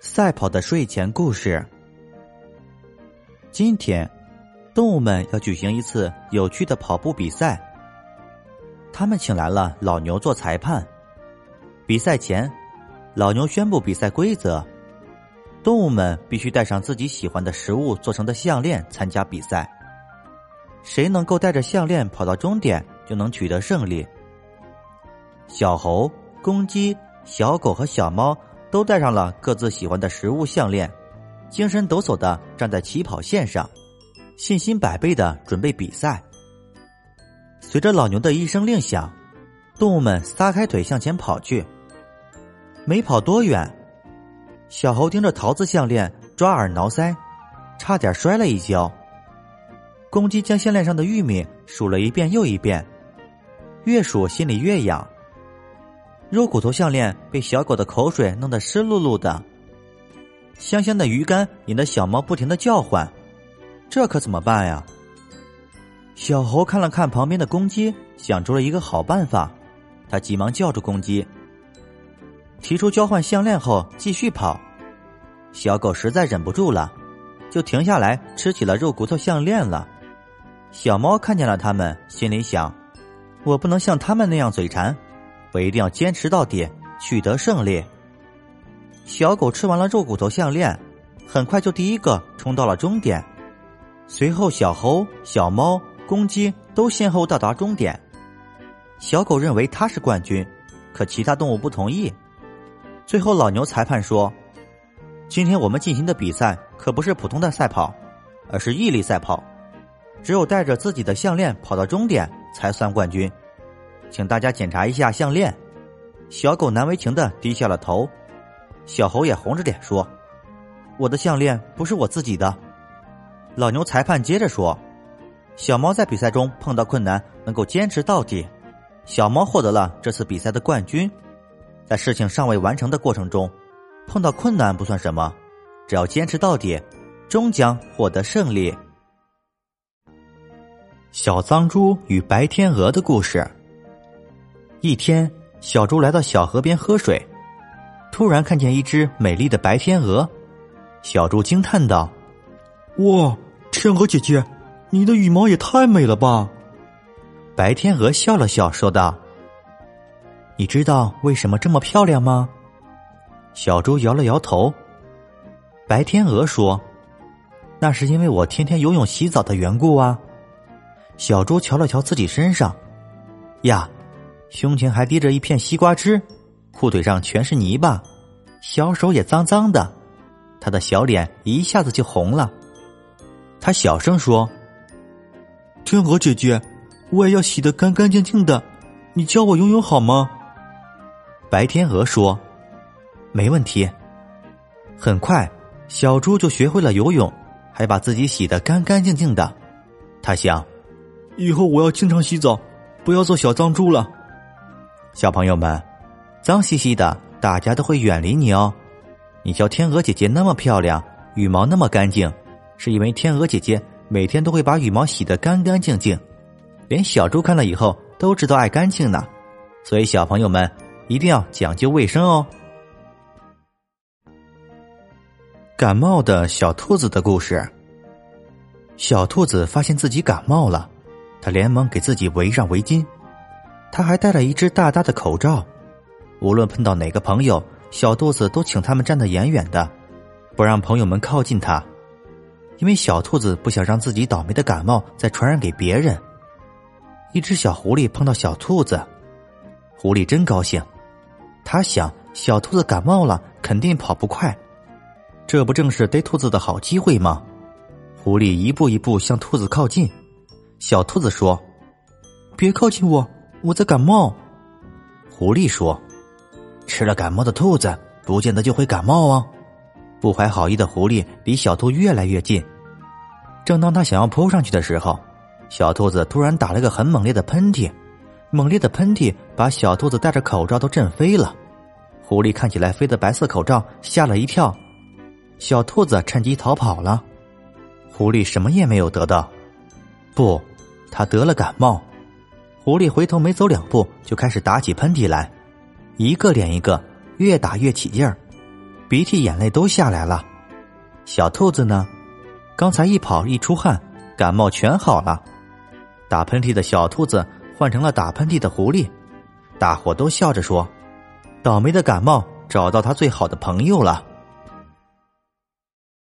赛跑的睡前故事。今天，动物们要举行一次有趣的跑步比赛。他们请来了老牛做裁判。比赛前，老牛宣布比赛规则：动物们必须带上自己喜欢的食物做成的项链参加比赛。谁能够带着项链跑到终点，就能取得胜利。小猴、公鸡、小狗和小猫。都带上了各自喜欢的食物项链，精神抖擞的站在起跑线上，信心百倍的准备比赛。随着老牛的一声令响，动物们撒开腿向前跑去。没跑多远，小猴盯着桃子项链抓耳挠腮，差点摔了一跤。公鸡将项链上的玉米数了一遍又一遍，越数心里越痒。肉骨头项链被小狗的口水弄得湿漉漉的，香香的鱼干引得小猫不停的叫唤，这可怎么办呀？小猴看了看旁边的公鸡，想出了一个好办法，他急忙叫住公鸡，提出交换项链后继续跑。小狗实在忍不住了，就停下来吃起了肉骨头项链了。小猫看见了他们，心里想：我不能像他们那样嘴馋。我一定要坚持到底，取得胜利。小狗吃完了肉骨头项链，很快就第一个冲到了终点。随后，小猴、小猫、公鸡都先后到达终点。小狗认为它是冠军，可其他动物不同意。最后，老牛裁判说：“今天我们进行的比赛可不是普通的赛跑，而是毅力赛跑。只有带着自己的项链跑到终点，才算冠军。”请大家检查一下项链。小狗难为情的低下了头，小猴也红着脸说：“我的项链不是我自己的。”老牛裁判接着说：“小猫在比赛中碰到困难能够坚持到底，小猫获得了这次比赛的冠军。在事情尚未完成的过程中，碰到困难不算什么，只要坚持到底，终将获得胜利。”小脏猪与白天鹅的故事。一天，小猪来到小河边喝水，突然看见一只美丽的白天鹅，小猪惊叹道：“哇，天鹅姐姐，你的羽毛也太美了吧！”白天鹅笑了笑说道：“你知道为什么这么漂亮吗？”小猪摇了摇头。白天鹅说：“那是因为我天天游泳洗澡的缘故啊。”小猪瞧了瞧自己身上，呀。胸前还滴着一片西瓜汁，裤腿上全是泥巴，小手也脏脏的，他的小脸一下子就红了。他小声说：“天鹅姐姐，我也要洗得干干净净的，你教我游泳好吗？”白天鹅说：“没问题。”很快，小猪就学会了游泳，还把自己洗得干干净净的。他想：“以后我要经常洗澡，不要做小脏猪了。”小朋友们，脏兮兮的，大家都会远离你哦。你叫，天鹅姐姐那么漂亮，羽毛那么干净，是因为天鹅姐姐每天都会把羽毛洗得干干净净，连小猪看了以后都知道爱干净呢。所以，小朋友们一定要讲究卫生哦。感冒的小兔子的故事。小兔子发现自己感冒了，它连忙给自己围上围巾。他还戴了一只大大的口罩，无论碰到哪个朋友，小兔子都请他们站得远远的，不让朋友们靠近他，因为小兔子不想让自己倒霉的感冒再传染给别人。一只小狐狸碰到小兔子，狐狸真高兴，他想小兔子感冒了肯定跑不快，这不正是逮兔子的好机会吗？狐狸一步一步向兔子靠近，小兔子说：“别靠近我。”我在感冒，狐狸说：“吃了感冒的兔子，不见得就会感冒哦。”不怀好意的狐狸离小兔越来越近，正当他想要扑上去的时候，小兔子突然打了个很猛烈的喷嚏，猛烈的喷嚏把小兔子戴着口罩都震飞了。狐狸看起来飞的白色口罩吓了一跳，小兔子趁机逃跑了。狐狸什么也没有得到，不，他得了感冒。狐狸回头没走两步，就开始打起喷嚏来，一个连一个，越打越起劲儿。鼻涕眼泪都下来了。小兔子呢，刚才一跑一出汗，感冒全好了。打喷嚏的小兔子换成了打喷嚏的狐狸，大伙都笑着说：“倒霉的感冒找到他最好的朋友了。”